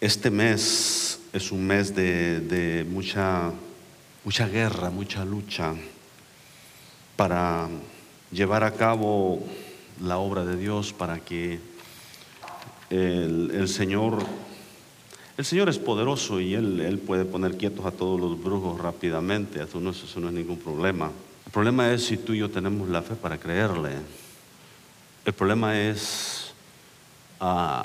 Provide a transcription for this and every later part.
Este mes es un mes de, mucha, guerra, mucha lucha para llevar a cabo la obra de Dios, para que el, Señor, el Señor es poderoso y él, puede poner quietos a todos los brujos rápidamente, eso no, eso no es ningún problema. El problema es si tú y yo tenemos la fe para creerle. El problema es ah,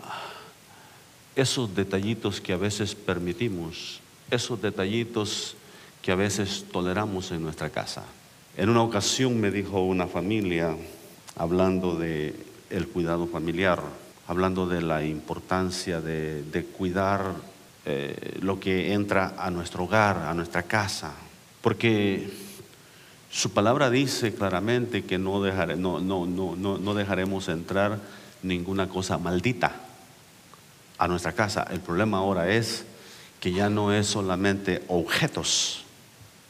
esos detallitos que a veces permitimos, esos detallitos que a veces toleramos en nuestra casa. En una ocasión me dijo una familia, hablando de el cuidado familiar, hablando de la importancia de, de cuidar eh, lo que entra a nuestro hogar, a nuestra casa, porque su palabra dice claramente que no, no, no, no dejaremos entrar ninguna cosa maldita a nuestra casa. El problema ahora es que ya no es solamente objetos,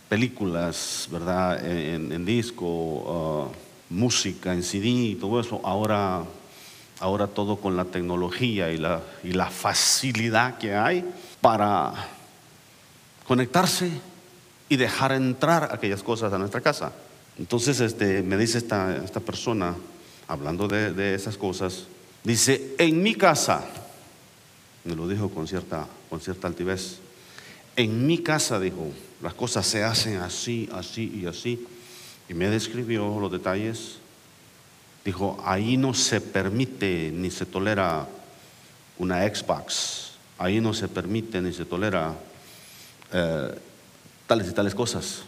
películas, ¿verdad? En, disco, uh, música, en CD y todo eso. Ahora, ahora todo con la tecnología y la, y la facilidad que hay para conectarse y dejar entrar aquellas cosas a nuestra casa. Entonces este, me dice esta, esta persona, hablando de esas cosas, dice, en mi casa, me lo dijo con cierta, con cierta altivez, en mi casa, dijo, las cosas se hacen así, así y así. Y me describió los detalles. Dijo, ahí no se permite ni se tolera una Xbox. Ahí no se permite ni se tolera eh, tales y tales cosas.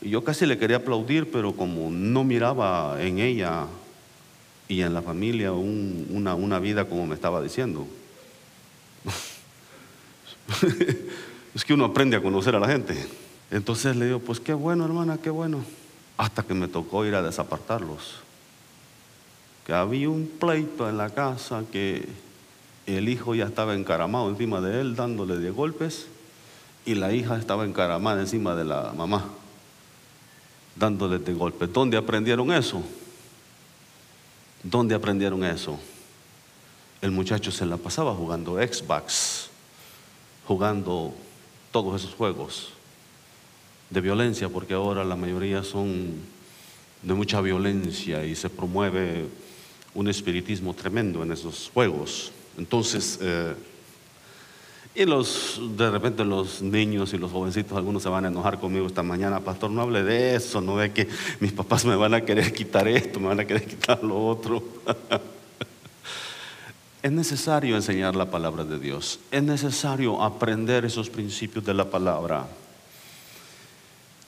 Y yo casi le quería aplaudir, pero como no miraba en ella y en la familia un, una, una vida como me estaba diciendo. es que uno aprende a conocer a la gente. Entonces le digo, pues qué bueno, hermana, qué bueno. Hasta que me tocó ir a desapartarlos. Que había un pleito en la casa que el hijo ya estaba encaramado encima de él, dándole de golpes, y la hija estaba encaramada encima de la mamá, dándole de golpes. ¿Dónde aprendieron eso? ¿Dónde aprendieron eso? El muchacho se la pasaba jugando Xbox, jugando todos esos juegos de violencia, porque ahora la mayoría son de mucha violencia y se promueve un espiritismo tremendo en esos juegos. Entonces, eh, y los, de repente los niños y los jovencitos, algunos se van a enojar conmigo esta mañana, pastor, no hable de eso, no ve que mis papás me van a querer quitar esto, me van a querer quitar lo otro. es necesario enseñar la palabra de Dios, es necesario aprender esos principios de la palabra.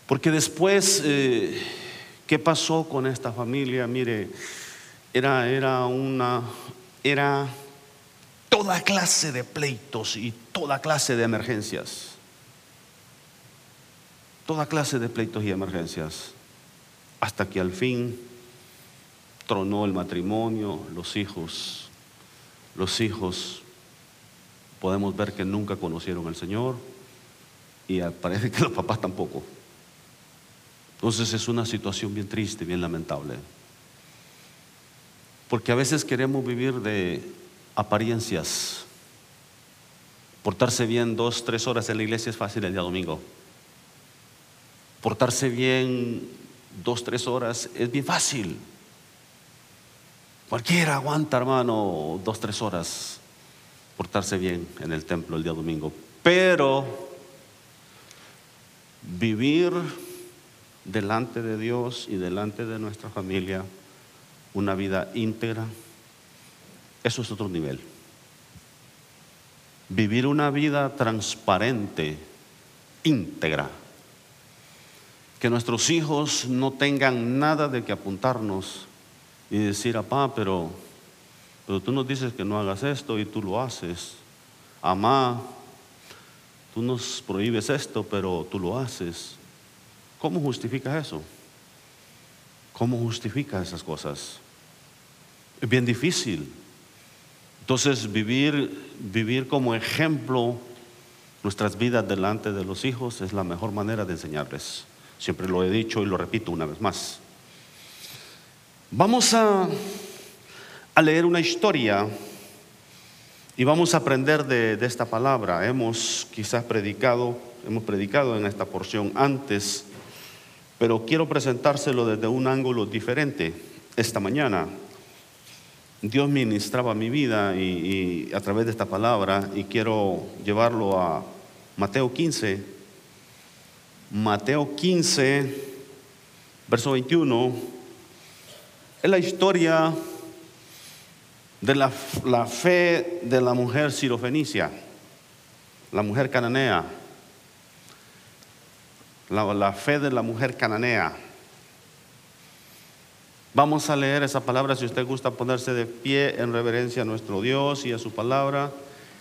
Porque después, eh, ¿qué pasó con esta familia? Mire, era, era una, era toda clase de pleitos y toda clase de emergencias. Toda clase de pleitos y emergencias. Hasta que al fin tronó el matrimonio, los hijos. Los hijos podemos ver que nunca conocieron al Señor y parece que los papás tampoco. Entonces es una situación bien triste, bien lamentable. Porque a veces queremos vivir de apariencias. Portarse bien dos, tres horas en la iglesia es fácil el día domingo. Portarse bien dos, tres horas es bien fácil. Cualquiera aguanta, hermano, dos, tres horas portarse bien en el templo el día domingo. Pero vivir delante de Dios y delante de nuestra familia una vida íntegra, eso es otro nivel. Vivir una vida transparente, íntegra. Que nuestros hijos no tengan nada de que apuntarnos y decir, papá, pero, pero tú nos dices que no hagas esto y tú lo haces. Amá, tú nos prohíbes esto, pero tú lo haces. ¿Cómo justifica eso? ¿Cómo justifica esas cosas? Es bien difícil. Entonces, vivir, vivir como ejemplo nuestras vidas delante de los hijos es la mejor manera de enseñarles. Siempre lo he dicho y lo repito una vez más. Vamos a, a leer una historia Y vamos a aprender de, de esta palabra. Hemos quizás predicado, hemos predicado en esta porción antes, pero quiero presentárselo desde un ángulo diferente esta mañana. Dios ministraba mi vida y, a través de esta palabra y quiero llevarlo a Mateo 15. Mateo 15, verso 21, es la historia de la, fe de la mujer sirofenicia, la mujer cananea, la, la fe de la mujer cananea. Vamos a leer esa palabra si usted gusta ponerse de pie en reverencia a nuestro Dios y a su palabra.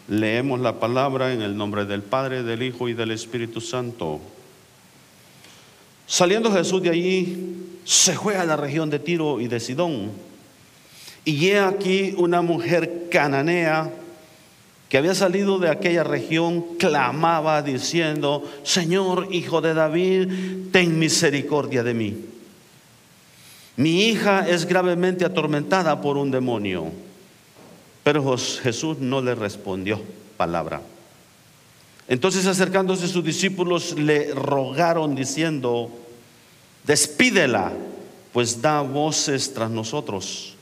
Leemos la palabra en el nombre del Padre, del Hijo y del Espíritu Santo. Saliendo Jesús de allí, se fue a la región de Tiro y de Sidón y he aquí una mujer cananea que había salido de aquella región, clamaba diciendo, Señor, hijo de David, ten misericordia de mí. Mi hija es gravemente atormentada por un demonio. Pero Jesús no le respondió palabra. Entonces acercándose sus discípulos le rogaron diciendo, despídela, pues da voces tras nosotros.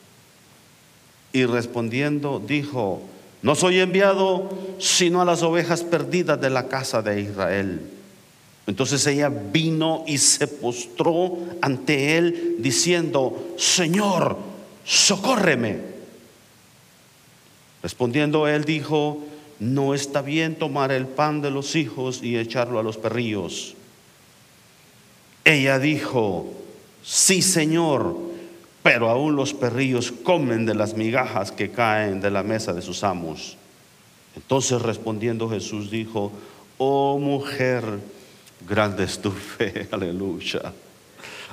Y respondiendo dijo, no soy enviado sino a las ovejas perdidas de la casa de Israel. Entonces ella vino y se postró ante él diciendo, Señor, socórreme. Respondiendo él dijo, no está bien tomar el pan de los hijos y echarlo a los perrillos. Ella dijo, sí, Señor pero aún los perrillos comen de las migajas que caen de la mesa de sus amos. Entonces respondiendo Jesús dijo, oh mujer, grande es tu fe, aleluya.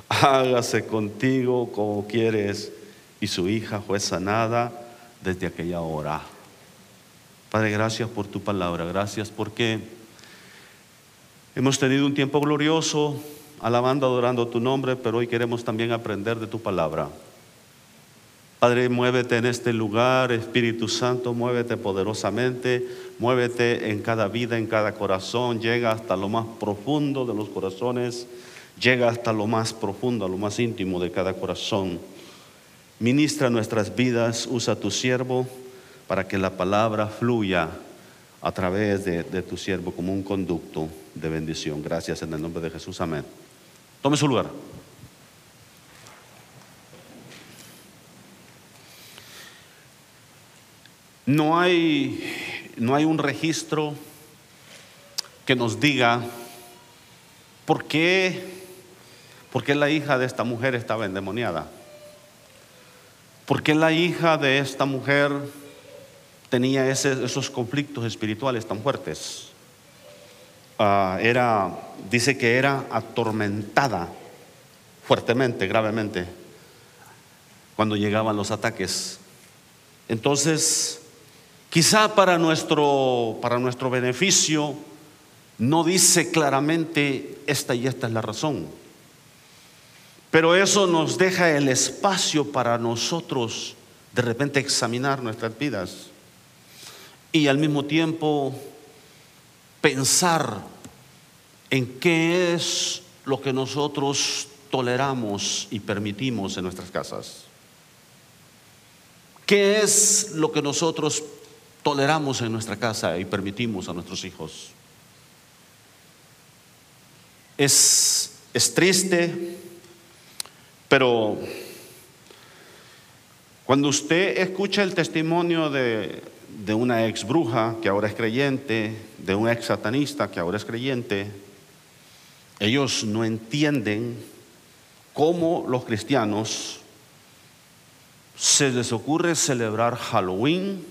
Hágase contigo como quieres. Y su hija fue sanada desde aquella hora. Padre, gracias por tu palabra, gracias porque hemos tenido un tiempo glorioso alabando, adorando tu nombre, pero hoy queremos también aprender de tu palabra. Padre, muévete en este lugar, Espíritu Santo, muévete poderosamente, muévete en cada vida, en cada corazón, llega hasta lo más profundo de los corazones, llega hasta lo más profundo, lo más íntimo de cada corazón. Ministra nuestras vidas, usa tu siervo para que la palabra fluya a través de, de tu siervo como un conducto de bendición. Gracias en el nombre de Jesús, amén. Tome su lugar. No hay, no hay un registro que nos diga por qué, por qué la hija de esta mujer estaba endemoniada. ¿Por qué la hija de esta mujer tenía esos conflictos espirituales tan fuertes? Ah, era, dice que era atormentada fuertemente, gravemente, cuando llegaban los ataques. Entonces, quizá para nuestro, para nuestro beneficio, no dice claramente esta y esta es la razón. Pero eso nos deja el espacio para nosotros de repente examinar nuestras vidas y al mismo tiempo pensar en qué es lo que nosotros toleramos y permitimos en nuestras casas. ¿Qué es lo que nosotros toleramos en nuestra casa y permitimos a nuestros hijos? Es, es triste, pero cuando usted escucha el testimonio de, de una ex bruja que ahora es creyente, de un ex satanista que ahora es creyente, ellos no entienden cómo los cristianos se les ocurre celebrar Halloween,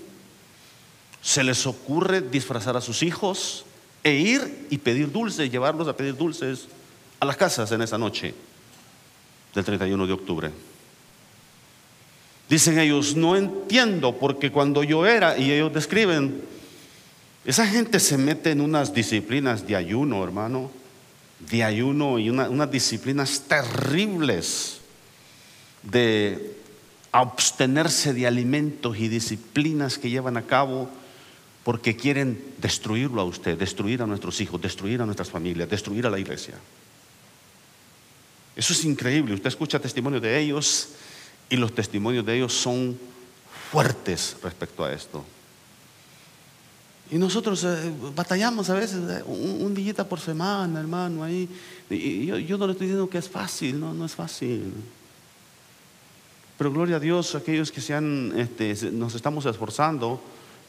se les ocurre disfrazar a sus hijos e ir y pedir dulces, llevarlos a pedir dulces a las casas en esa noche del 31 de octubre. Dicen ellos, no entiendo porque cuando yo era, y ellos describen, esa gente se mete en unas disciplinas de ayuno, hermano, de ayuno y unas disciplinas terribles de abstenerse de alimentos y disciplinas que llevan a cabo porque quieren destruirlo a usted, destruir a nuestros hijos, destruir a nuestras familias, destruir a la iglesia. Eso es increíble. Usted escucha testimonios de ellos y los testimonios de ellos son fuertes respecto a esto. Y nosotros eh, batallamos a veces eh, un, día por semana, hermano, ahí. Y yo, no le estoy diciendo que es fácil, no, no es fácil. Pero gloria a Dios, aquellos que se este, nos estamos esforzando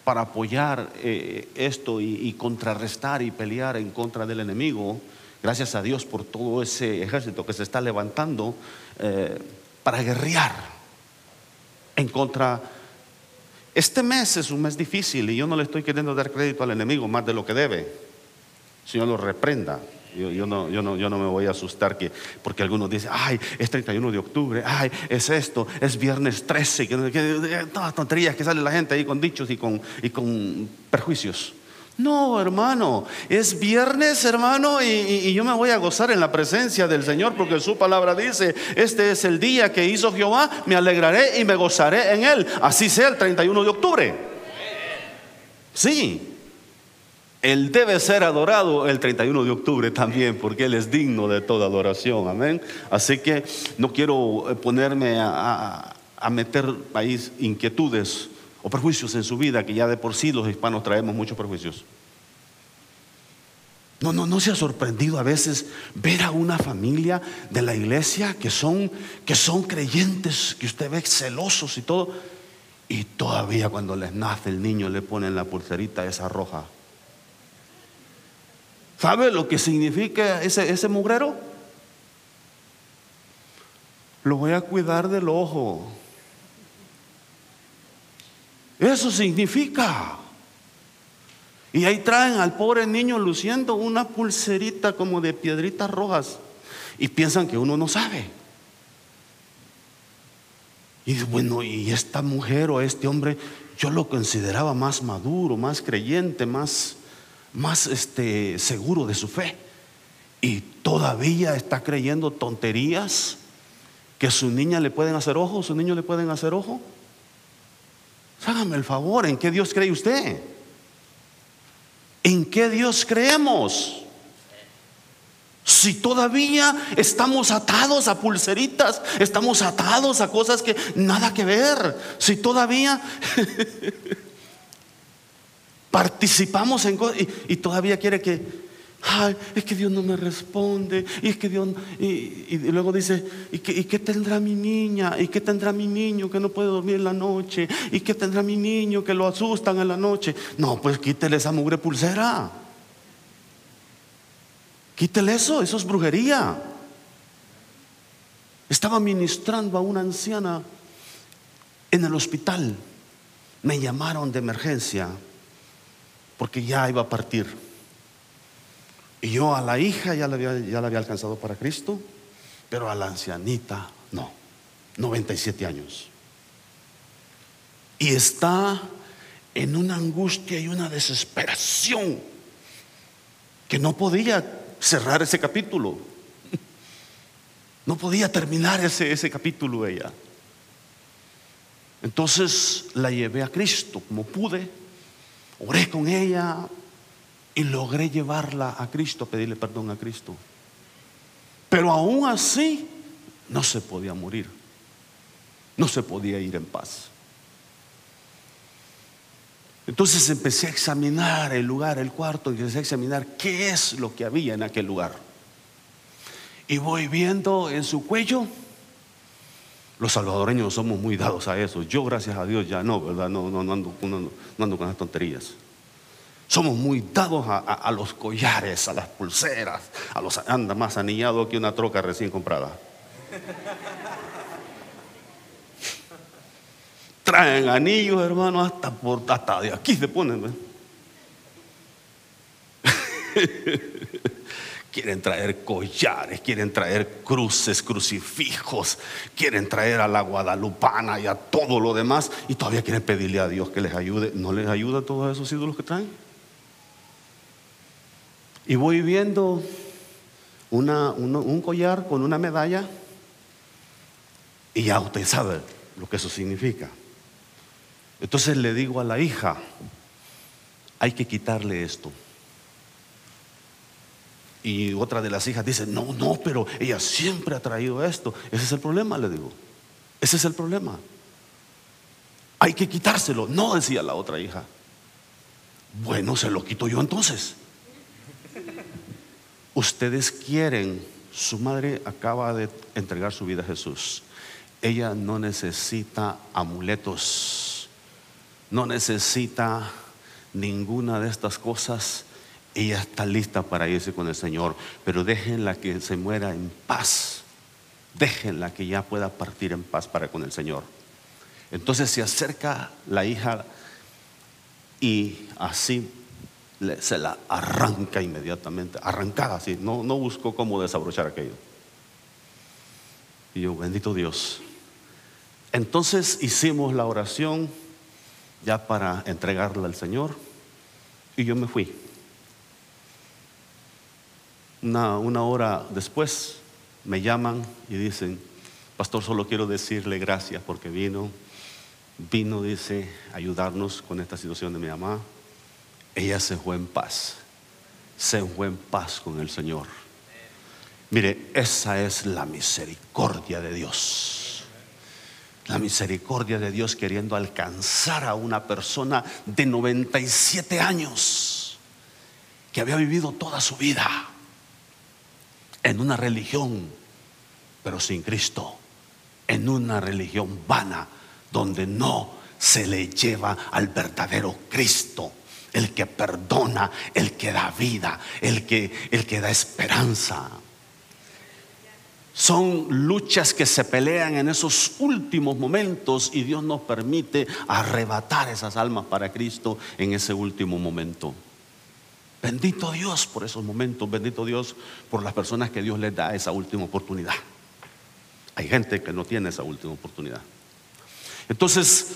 para apoyar eh, esto y, contrarrestar y pelear en contra del enemigo. Gracias a Dios por todo ese ejército que se está levantando para guerrear en contra este mes es un mes difícil y yo no le estoy queriendo dar crédito al enemigo más de lo que debe. Señor lo reprenda. Yo, no, yo, no, yo no me voy a asustar que, porque algunos dicen, ay, es 31 de octubre, ay, es esto, es viernes 13, que, todas tonterías que sale la gente ahí con dichos y con, y con perjuicios. No, hermano, es viernes, hermano, y, yo me voy a gozar en la presencia del Señor porque su palabra dice, este es el día que hizo Jehová, me alegraré y me gozaré en él, así sea el 31 de octubre. Sí, él debe ser adorado el 31 de octubre también, porque Él es digno de toda adoración. Amén. Así que no quiero eh, ponerme a, a meter ahí inquietudes o perjuicios en su vida, que ya de por sí los hispanos traemos muchos perjuicios. No, no, no se ha sorprendido a veces ver a una familia de la iglesia que son, que son creyentes, que usted ve celosos y todo, y todavía cuando les nace el niño le ponen la pulserita esa roja. ¿Sabe lo que significa ese, ese mugrero? Lo voy a cuidar del ojo. Eso significa. Y ahí traen al pobre niño luciendo una pulserita como de piedritas rojas y piensan que uno no sabe. Y bueno, y esta mujer o este hombre, yo lo consideraba más maduro, más creyente, más, más este, seguro de su fe. Y todavía está creyendo tonterías que su niña le pueden hacer ojo, su niño le pueden hacer ojo. Hágame el favor, ¿en qué Dios cree usted? ¿En qué Dios creemos? Si todavía estamos atados a pulseritas, estamos atados a cosas que nada que ver, si todavía participamos en cosas y todavía quiere que Ay, es que Dios no me responde. Y es que Dios. Y, luego dice: ¿y qué, tendrá mi niña? ¿Y qué tendrá mi niño que no puede dormir en la noche? ¿Y qué tendrá mi niño que lo asustan en la noche? No, pues quítele esa mugre pulsera. Quítele eso, eso es brujería. Estaba ministrando a una anciana en el hospital. Me llamaron de emergencia porque ya iba a partir. Y yo a la hija ya la, había, ya la había alcanzado para Cristo, pero a la ancianita no, 97 años. Y está en una angustia y una desesperación que no podía cerrar ese capítulo. No podía terminar ese, ese capítulo ella. Entonces la llevé a Cristo como pude, oré con ella, y logré llevarla a Cristo, pedirle perdón a Cristo. Pero aún así no se podía morir. No se podía ir en paz. Entonces empecé a examinar el lugar, el cuarto, y empecé a examinar qué es lo que había en aquel lugar. Y voy viendo en su cuello, los salvadoreños somos muy dados a eso. Yo, gracias a Dios, ya no, ¿verdad? No, no, ando, no ando con las tonterías. Somos muy dados a, los collares, a las pulseras, a los anda más anillado que una troca recién comprada. Traen anillos, hermano, hasta por hasta de aquí se ponen. quieren traer collares, quieren traer cruces, crucifijos, quieren traer a la guadalupana y a todo lo demás y todavía quieren pedirle a Dios que les ayude. ¿No les ayuda a todos esos ídolos que traen? Y voy viendo un collar con una medalla y ya usted sabe lo que eso significa. Entonces le digo a la hija, hay que quitarle esto. Y otra de las hijas dice, no, no, pero ella siempre ha traído esto. Ese es el problema, le digo. Ese es el problema. Hay que quitárselo. No, decía la otra hija. Bueno, se lo quito yo entonces. Ustedes quieren, su madre acaba de entregar su vida a Jesús. Ella no necesita amuletos, no necesita ninguna de estas cosas. Ella está lista para irse con el Señor, pero déjenla que se muera en paz. Déjenla que ya pueda partir en paz para con el Señor. Entonces se acerca la hija y así se la arranca inmediatamente, arrancada así, no, no cómo desabrochar aquello. Y yo, bendito Dios. Entonces hicimos la oración ya para entregarla al Señor y yo me fui. Una, una hora después me llaman y dicen, pastor, solo quiero decirle gracias porque vino, vino, dice, ayudarnos con esta situación de mi mamá. Ella se fue en paz, se fue en paz con el Señor. Mire, esa es la misericordia de Dios. La misericordia de Dios queriendo alcanzar a una persona de 97 años que había vivido toda su vida en una religión, pero sin Cristo, en una religión vana, donde no se le lleva al verdadero Cristo, el que perdona, el que da vida, el que, el que da esperanza. Son luchas que se pelean en esos últimos momentos y Dios nos permite arrebatar esas almas para Cristo en ese último momento. Bendito Dios por esos momentos, bendito Dios por las personas que Dios les da esa última oportunidad. Hay gente que no tiene esa última oportunidad. Entonces,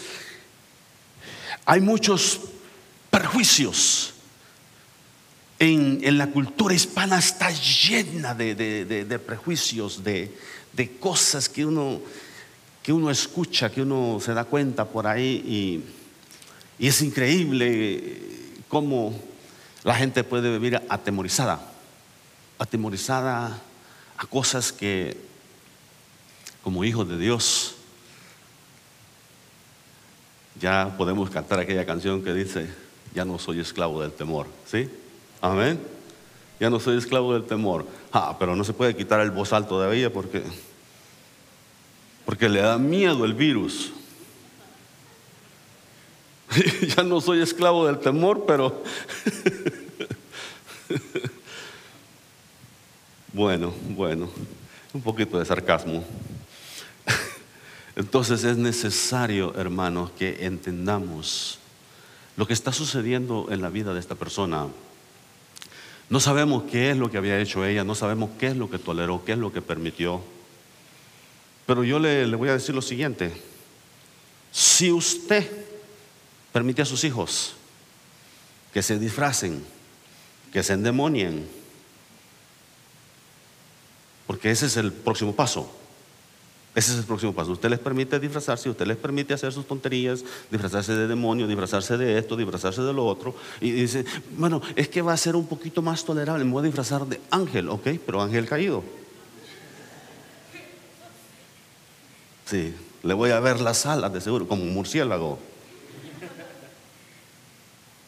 hay muchos perjuicios. En, la cultura hispana está llena de, prejuicios, de, cosas que uno, que uno escucha, que uno se da cuenta por ahí y, y es increíble cómo la gente puede vivir atemorizada, atemorizada a cosas que como hijos de Dios ya podemos cantar aquella canción que dice, ya no soy esclavo del temor, ¿sí? Amén. Ya no soy esclavo del temor. Ah, pero no se puede quitar el de ella porque porque le da miedo el virus. ya no soy esclavo del temor, pero bueno, bueno, un poquito de sarcasmo. Entonces es necesario, hermanos, que entendamos lo que está sucediendo en la vida de esta persona. No sabemos qué es lo que había hecho ella, no sabemos qué es lo que toleró, qué es lo que permitió. Pero yo le, voy a decir lo siguiente. Si usted permite a sus hijos que se disfracen, que se endemonien, porque ese es el próximo paso. Ese es el próximo paso. Usted les permite disfrazarse, usted les permite hacer sus tonterías, disfrazarse de demonio, disfrazarse de esto, disfrazarse de lo otro. Y dice, bueno, es que va a ser un poquito más tolerable. Me voy a disfrazar de ángel, ok, pero ángel caído. Sí, le voy a ver las alas de seguro, como un murciélago.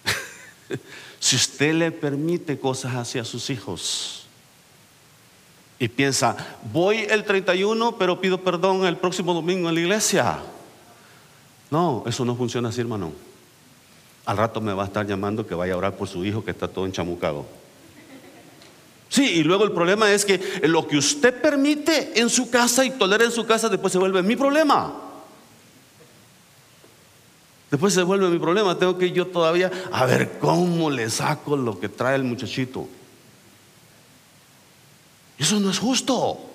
si usted le permite cosas hacia sus hijos, y piensa, voy el 31, pero pido perdón el próximo domingo en la iglesia. No, eso no funciona así, hermano. Al rato me va a estar llamando que vaya a orar por su hijo que está todo enchamucado. Sí, y luego el problema es que lo que usted permite en su casa y tolera en su casa, después se vuelve mi problema. Después se vuelve mi problema. Tengo que yo todavía a ver cómo le saco lo que trae el muchachito. Eso no es justo.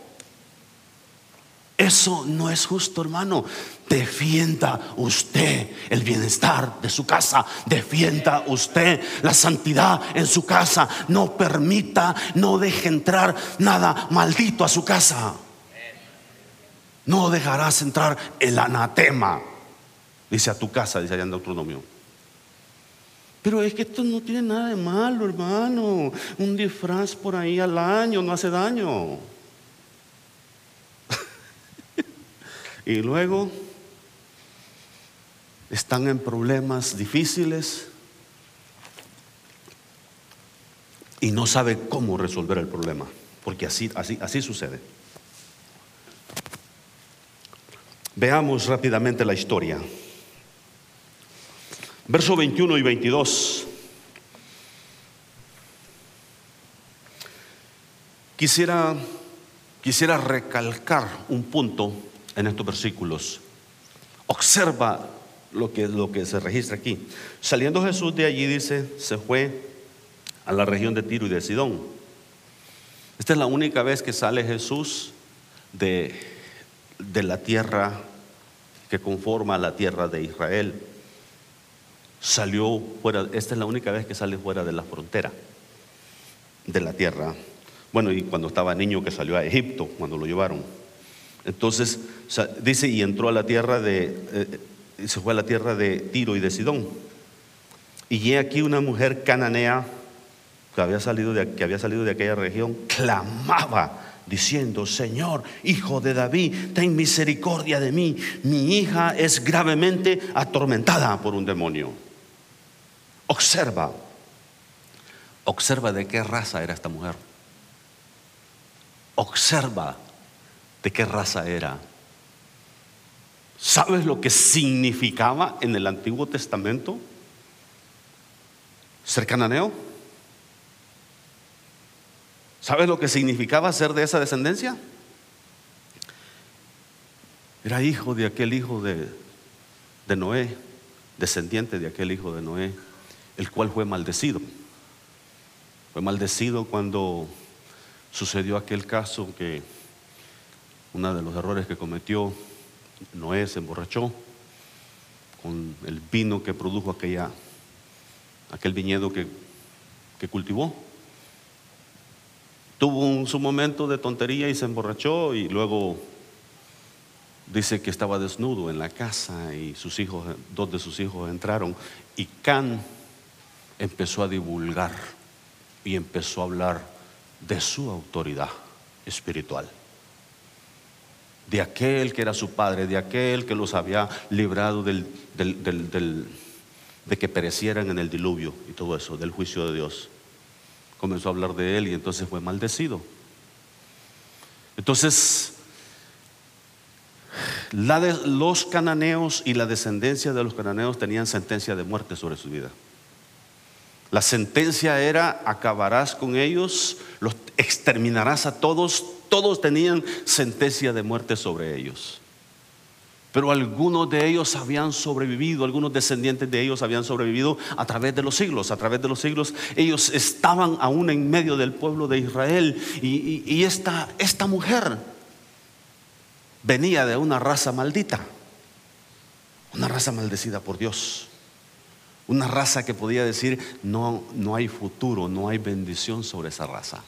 Eso no es justo, hermano. Defienda usted el bienestar de su casa. Defienda usted la santidad en su casa. No permita, no deje entrar nada maldito a su casa. No dejarás entrar el anatema. Dice a tu casa, dice allá en Deuteronomio. Pero es que esto no tiene nada de malo, hermano. Un disfraz por ahí al año no hace daño. y luego están en problemas difíciles y no sabe cómo resolver el problema, porque así, así, así sucede. Veamos rápidamente la historia. Verso 21 y 22. Quisiera, quisiera recalcar un punto en estos versículos. Observa lo que, lo que se registra aquí. Saliendo Jesús de allí, dice, se fue a la región de Tiro y de Sidón. Esta es la única vez que sale Jesús de, de la tierra que conforma la tierra de Israel salió fuera, esta es la única vez que sale fuera de la frontera de la tierra. Bueno, y cuando estaba niño que salió a Egipto, cuando lo llevaron. Entonces, dice, y entró a la tierra de, eh, se fue a la tierra de Tiro y de Sidón. Y aquí una mujer cananea que había salido de, que había salido de aquella región, clamaba diciendo, Señor, hijo de David, ten misericordia de mí. Mi hija es gravemente atormentada por un demonio. Observa, observa de qué raza era esta mujer. Observa de qué raza era. ¿Sabes lo que significaba en el Antiguo Testamento ser cananeo? ¿Sabes lo que significaba ser de esa descendencia? Era hijo de aquel hijo de, de Noé, descendiente de aquel hijo de Noé el cual fue maldecido. Fue maldecido cuando sucedió aquel caso que uno de los errores que cometió Noé se emborrachó con el vino que produjo aquella, aquel viñedo que, que cultivó. Tuvo un, su momento de tontería y se emborrachó y luego dice que estaba desnudo en la casa y sus hijos, dos de sus hijos entraron y Can empezó a divulgar y empezó a hablar de su autoridad espiritual. De aquel que era su padre, de aquel que los había librado de que perecieran en el diluvio y todo eso, del juicio de Dios. Comenzó a hablar de él y entonces fue maldecido. Entonces, los cananeos y la descendencia de los cananeos tenían sentencia de muerte sobre su vida. La sentencia era, acabarás con ellos, los exterminarás a todos. Todos tenían sentencia de muerte sobre ellos. Pero algunos de ellos habían sobrevivido, algunos descendientes de ellos habían sobrevivido a través de los siglos. A través de los siglos ellos estaban aún en medio del pueblo de Israel. Y, esta, mujer venía de una raza maldita, una raza maldecida por Dios. Una raza que podía decir, no, no hay futuro, no hay bendición sobre esa raza.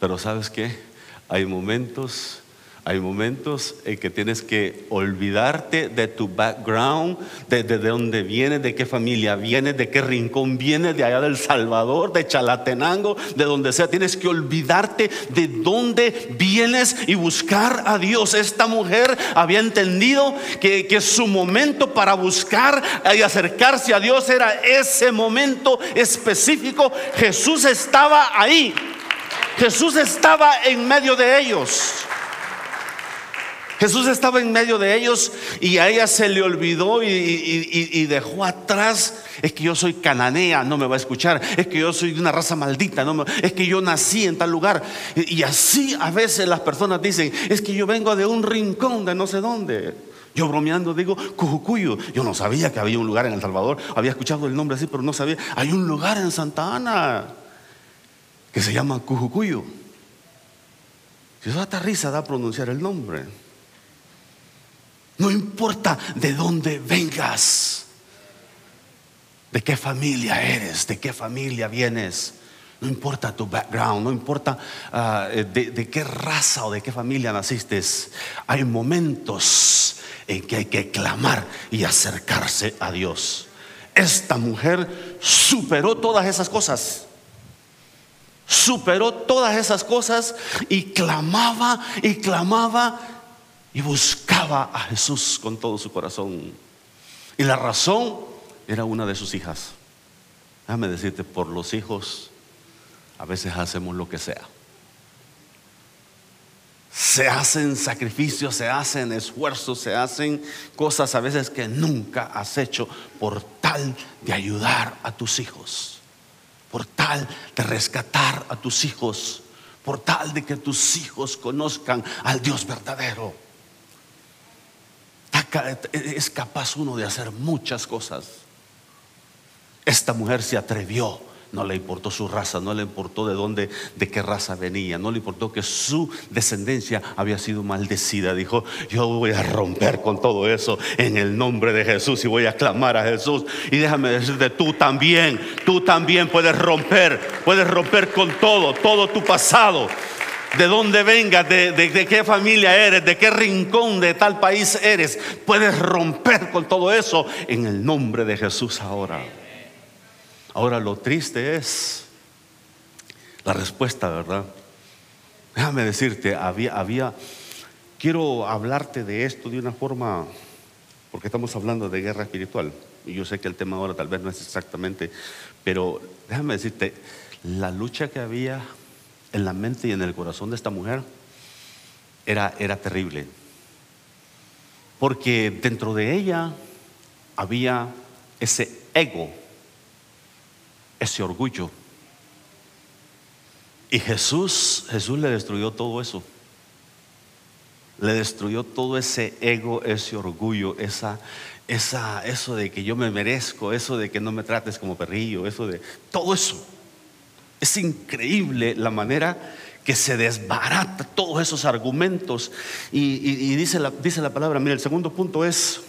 Pero sabes qué? Hay momentos hay momentos en que tienes que olvidarte de tu background, de, de, dónde vienes, de qué familia vienes, de qué rincón vienes, de allá del Salvador, de Chalatenango, de donde sea. Tienes que olvidarte de dónde vienes y buscar a Dios. Esta mujer había entendido que, que su momento para buscar y acercarse a Dios era ese momento específico. Jesús estaba ahí. Jesús estaba en medio de ellos. Jesús estaba en medio de ellos y a ella se le olvidó y, dejó atrás. Es que yo soy cananea, no me va a escuchar. Es que yo soy de una raza maldita, no es que yo nací en tal lugar. Y, así a veces las personas dicen, es que yo vengo de un rincón de no sé dónde. Yo bromeando digo, Cujucuyo. Yo no sabía que había un lugar en El Salvador. Había escuchado el nombre así, pero no sabía. Hay un lugar en Santa Ana que se llama Cujucuyo. Si eso hasta risa da pronunciar el nombre. No importa de dónde vengas, de qué familia eres, de qué familia vienes. No importa tu background, no importa ah, de, de, qué raza o de qué familia naciste. Hay momentos en que hay que clamar y acercarse a Dios. Esta mujer superó todas esas cosas. Superó todas esas cosas y clamaba y clamaba y buscaba a Jesús con todo su corazón. Y la razón era una de sus hijas. Déjame decirte, por los hijos a veces hacemos lo que sea. Se hacen sacrificios, se hacen esfuerzos, se hacen cosas a veces que nunca has hecho por tal de ayudar a tus hijos, por tal de rescatar a tus hijos, por tal de que tus hijos conozcan al Dios verdadero. Es capaz uno de hacer muchas cosas. Esta mujer se atrevió no le importó su raza, no le importó de dónde, de qué raza venía, no le importó que su descendencia había sido maldecida. Dijo, yo voy a romper con todo eso en el nombre de Jesús y voy a clamar a Jesús. Y déjame decirte, tú también, tú también puedes romper, puedes romper con todo, todo tu pasado. De dónde vengas, de, qué familia eres, de qué rincón de tal país eres, puedes romper con todo eso en el nombre de Jesús ahora. Ahora lo triste es la respuesta, ¿verdad? Déjame decirte, había, había, quiero hablarte de esto de una forma, porque estamos hablando de guerra espiritual, y yo sé que el tema ahora tal vez no es exactamente, pero déjame decirte, la lucha que había en la mente y en el corazón de esta mujer era, era terrible, porque dentro de ella había ese ego ese orgullo. Y Jesús, Jesús le destruyó todo eso. Le destruyó todo ese ego, ese orgullo, esa, esa, eso de que yo me merezco, eso de que no me trates como perrillo, eso de todo eso. Es increíble la manera que se desbarata todos esos argumentos. Y, dice, la, dice la palabra, mira, el segundo punto es,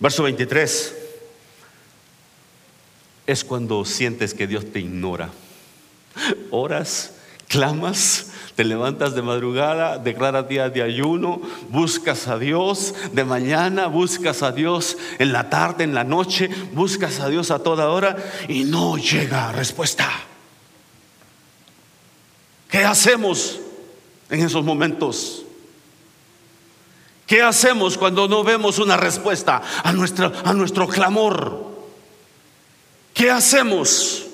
verso 23 es cuando sientes que Dios te ignora. Oras, clamas, te levantas de madrugada, declaras días de ayuno, buscas a Dios de mañana, buscas a Dios en la tarde, en la noche, buscas a Dios a toda hora y no llega respuesta. ¿Qué hacemos en esos momentos? ¿Qué hacemos cuando no vemos una respuesta a nuestro, a nuestro clamor? ¿Qué hacemos?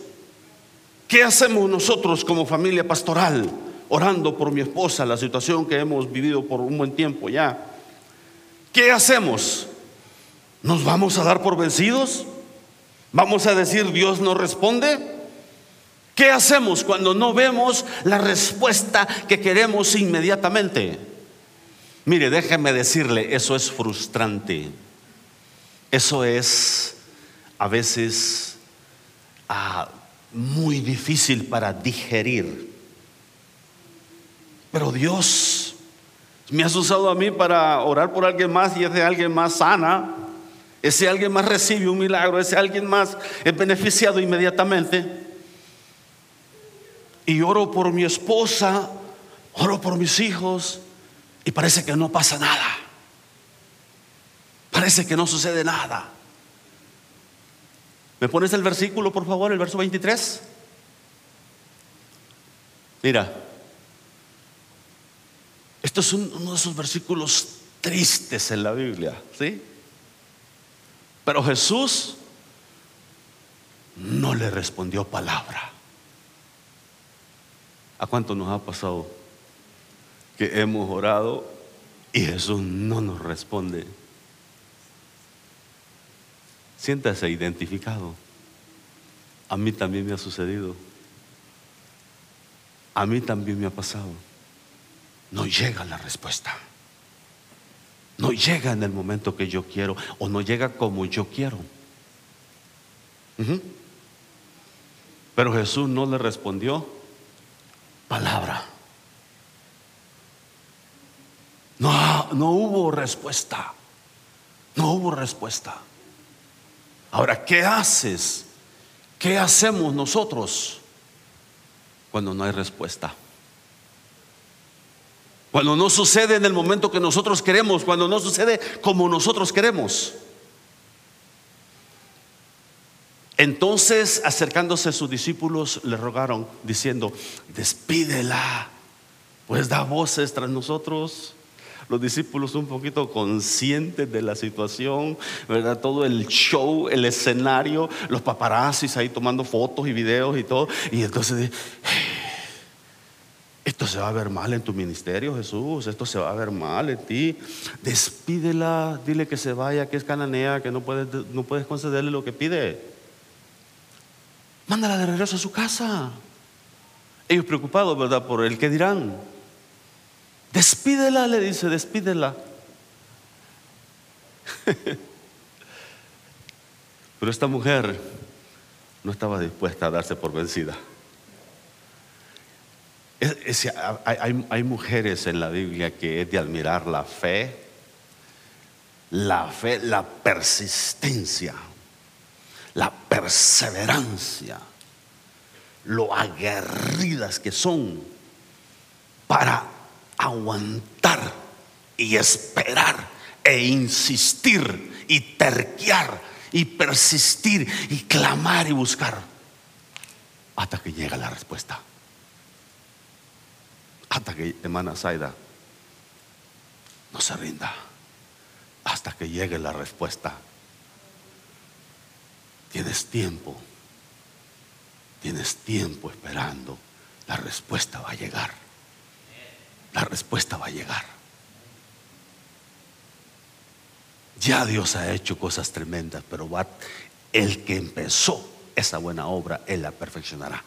¿Qué hacemos nosotros como familia pastoral? Orando por mi esposa, la situación que hemos vivido por un buen tiempo ya. ¿Qué hacemos? ¿Nos vamos a dar por vencidos? ¿Vamos a decir Dios no responde? ¿Qué hacemos cuando no vemos la respuesta que queremos inmediatamente? Mire, déjeme decirle, eso es frustrante. Eso es a veces Ah, muy difícil para digerir. Pero Dios me has usado a mí para orar por alguien más y ese alguien más sana, ese alguien más recibe un milagro, ese alguien más es beneficiado inmediatamente. Y oro por mi esposa, oro por mis hijos y parece que no pasa nada. Parece que no sucede nada. ¿Me pones el versículo, por favor, el verso 23? Mira, esto es uno de esos versículos tristes en la Biblia, ¿sí? Pero Jesús no le respondió palabra. ¿A cuánto nos ha pasado que hemos orado y Jesús no nos responde? Siéntase identificado. A mí también me ha sucedido. A mí también me ha pasado. No llega la respuesta. No llega en el momento que yo quiero o no llega como yo quiero. Pero Jesús no le respondió palabra. No, no hubo respuesta. No hubo respuesta. Ahora, ¿qué haces? ¿Qué hacemos nosotros cuando no hay respuesta? Cuando no sucede en el momento que nosotros queremos, cuando no sucede como nosotros queremos. Entonces, acercándose a sus discípulos, le rogaron, diciendo, despídela, pues da voces tras nosotros. Los discípulos un poquito conscientes de la situación, ¿verdad? Todo el show, el escenario, los paparazzis ahí tomando fotos y videos y todo. Y entonces, esto se va a ver mal en tu ministerio, Jesús, esto se va a ver mal en ti. Despídela, dile que se vaya, que es cananea, que no puedes, no puedes concederle lo que pide. Mándala de regreso a su casa. Ellos preocupados, ¿verdad? Por el que dirán. Despídela, le dice, despídela. Pero esta mujer no estaba dispuesta a darse por vencida. hay, hay, mujeres en la Biblia que es de admirar la fe, la fe, la persistencia la perseverancia, lo aguerridas que son para aguantar y esperar e insistir y terquear y persistir y clamar y buscar hasta que llega la respuesta. Hasta que, hermana Zaida, no se rinda. Hasta que llegue la respuesta Tienes tiempo. Tienes tiempo esperando. La respuesta va a llegar. La respuesta va a llegar. Ya Dios ha hecho cosas tremendas, pero va, el que empezó esa buena obra, Él la perfeccionará.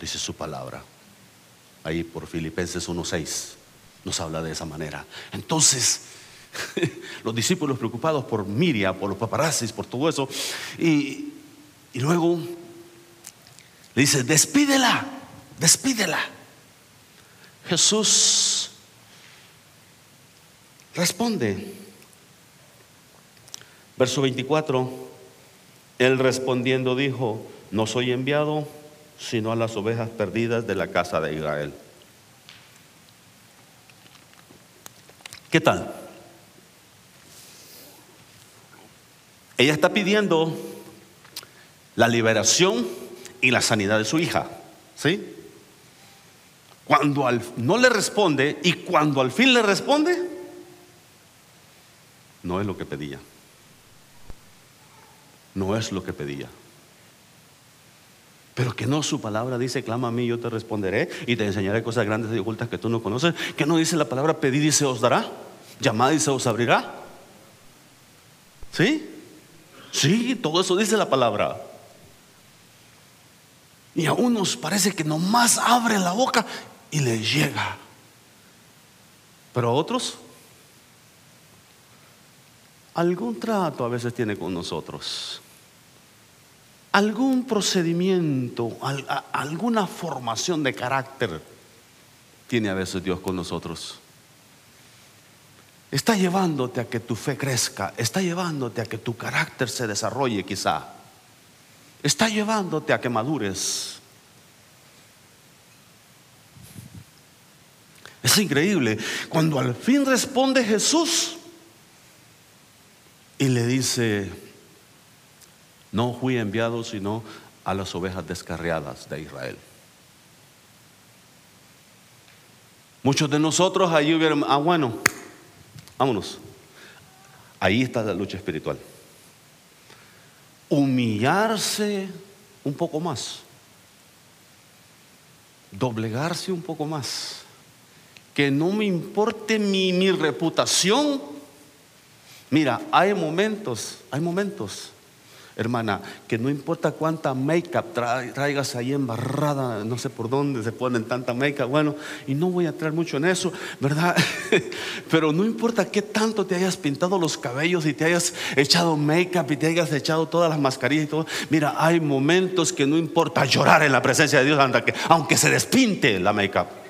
Dice su palabra. Ahí por Filipenses 1.6 nos habla de esa manera. Entonces, los discípulos preocupados por Miria, por los paparazzis, por todo eso. Y, y luego le dice, despídela, despídela. Jesús responde. Verso 24, él respondiendo dijo, no soy enviado sino a las ovejas perdidas de la casa de Israel. ¿Qué tal? Ella está pidiendo la liberación y la sanidad de su hija. ¿Sí? Cuando no le responde y cuando al fin le responde, no es lo que pedía. No es lo que pedía. Pero que no su palabra dice, clama a mí, yo te responderé y te enseñaré cosas grandes y ocultas que tú no conoces. Que no dice la palabra, pedid y se os dará, llamad y se os abrirá. ¿Sí? Sí, todo eso dice la palabra. Y a unos parece que nomás abre la boca y le llega. Pero a otros, algún trato a veces tiene con nosotros. Algún procedimiento, alguna formación de carácter tiene a veces Dios con nosotros está llevándote a que tu fe crezca, está llevándote a que tu carácter se desarrolle quizá, está llevándote a que madures. Es increíble cuando al fin responde Jesús y le dice, no fui enviado sino a las ovejas descarriadas de Israel. Muchos de nosotros allí hubieran, ah bueno, Vámonos. Ahí está la lucha espiritual. Humillarse un poco más. Doblegarse un poco más. Que no me importe mi, mi reputación. Mira, hay momentos, hay momentos hermana, que no importa cuánta make-up traigas ahí embarrada, no sé por dónde se ponen tanta make-up, bueno, y no voy a entrar mucho en eso, ¿verdad? Pero no importa qué tanto te hayas pintado los cabellos y te hayas echado make-up y te hayas echado todas las mascarillas y todo, mira, hay momentos que no importa llorar en la presencia de Dios, aunque se despinte la make-up.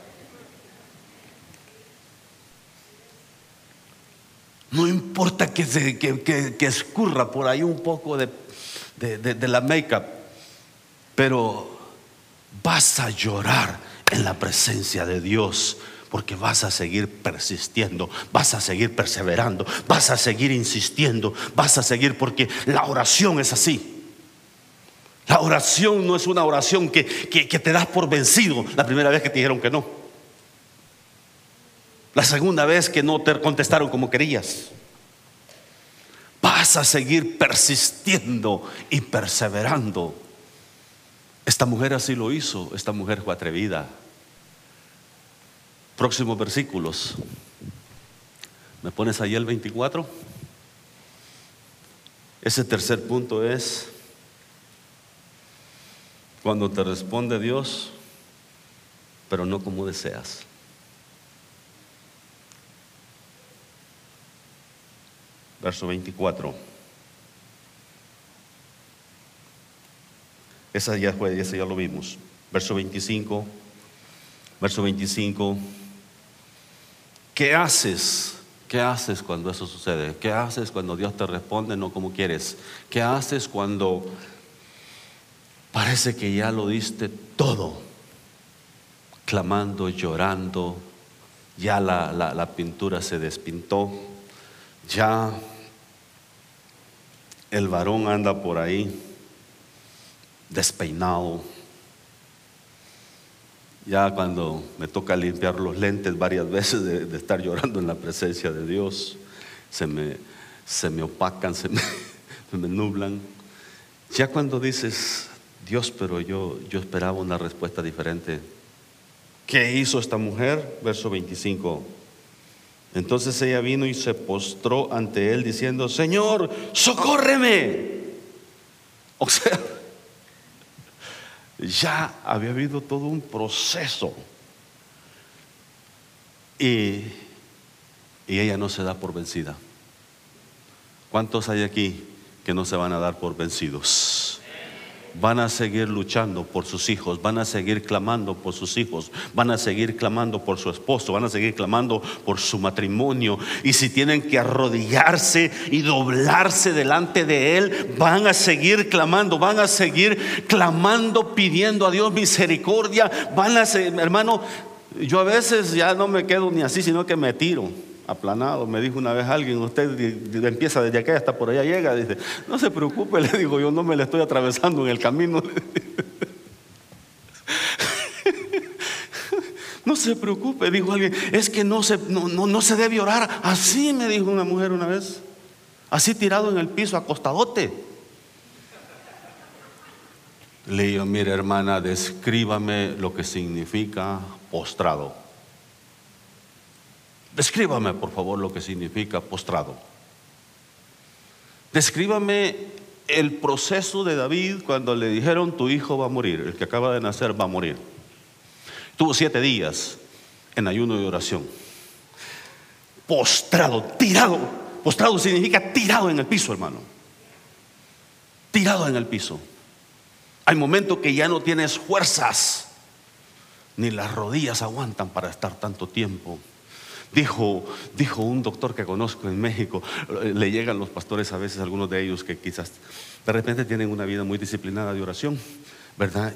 No importa que, se, que escurra por ahí un poco de de, la make-up, pero vas a llorar en la presencia de Dios porque vas a seguir persistiendo, vas a seguir perseverando, vas a seguir insistiendo, vas a seguir porque la oración es así. La oración no es una oración que, que, te das por vencido la primera vez que te dijeron que no. La segunda vez que no te contestaron como querías. Vas a seguir persistiendo y perseverando. Esta mujer así lo hizo. Esta mujer fue atrevida. Próximos versículos. ¿Me pones ahí el 24? Ese tercer punto es cuando te responde Dios, pero no como deseas. Verso 24. Esa ya fue, esa ya lo vimos. Verso 25. Verso 25. ¿Qué haces? ¿Qué haces cuando eso sucede? ¿Qué haces cuando Dios te responde no como quieres? ¿Qué haces cuando Parece que ya lo diste todo, clamando, llorando, ya la, pintura se despintó, ya el varón anda por ahí despeinado. Ya cuando me toca limpiar los lentes varias veces de, estar llorando en la presencia de Dios, se me, se me opacan, se me, se me nublan. Ya cuando dices, Dios, pero yo, yo esperaba una respuesta diferente. ¿Qué hizo esta mujer? Verso 25. Entonces ella vino y se postró ante él diciendo, Señor, socórreme. O sea, ya había habido todo un proceso. Y, y ella no se da por vencida. ¿Cuántos hay aquí que no se van a dar por vencidos? Van a seguir luchando por sus hijos, van a seguir clamando por sus hijos, van a seguir clamando por su esposo, van a seguir clamando por su matrimonio. Y si tienen que arrodillarse y doblarse delante de Él, van a seguir clamando, van a seguir clamando, pidiendo a Dios misericordia. Van a ser, hermano, yo a veces ya no me quedo ni así, sino que me tiro aplanado. Me dijo una vez alguien, usted empieza desde acá hasta por allá llega. Dice, no se preocupe, le digo, yo no me le estoy atravesando en el camino. No se preocupe, dijo alguien, es que no se, no, no, se debe orar. Así me dijo una mujer una vez, así tirado en el piso, acostadote. Le digo, mire hermana, descríbame lo que significa postrado. Descríbame, por favor, lo que significa postrado. Descríbame el proceso de David cuando le dijeron tu hijo va a morir, el que acaba de nacer va a morir. Tuvo siete días en ayuno y oración. Postrado, tirado. Postrado significa tirado en el piso, hermano. Tirado en el piso. Hay momentos que ya no tienes fuerzas, ni las rodillas aguantan para estar tanto tiempo. Dijo, dijo un doctor que conozco en México, le llegan los pastores a veces, algunos de ellos que quizás de repente tienen una vida muy disciplinada de oración, ¿verdad?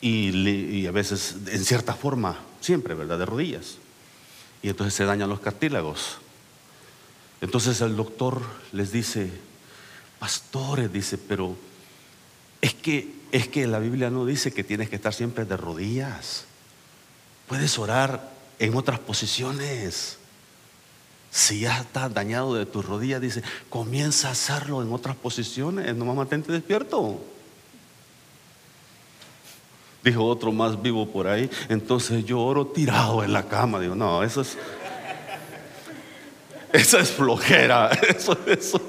Y, a veces, en cierta forma, siempre, ¿verdad? De rodillas. Y entonces se dañan los cartílagos. Entonces el doctor les dice, pastores, dice, pero es que, es que la Biblia no dice que tienes que estar siempre de rodillas. Puedes orar en otras posiciones. Si ya estás dañado de tus rodillas, dice, comienza a hacerlo en otras posiciones, nomás mantente despierto. Dijo otro más vivo por ahí, entonces yo oro tirado en la cama. Digo, no, eso es. Esa es flojera. Eso, eso.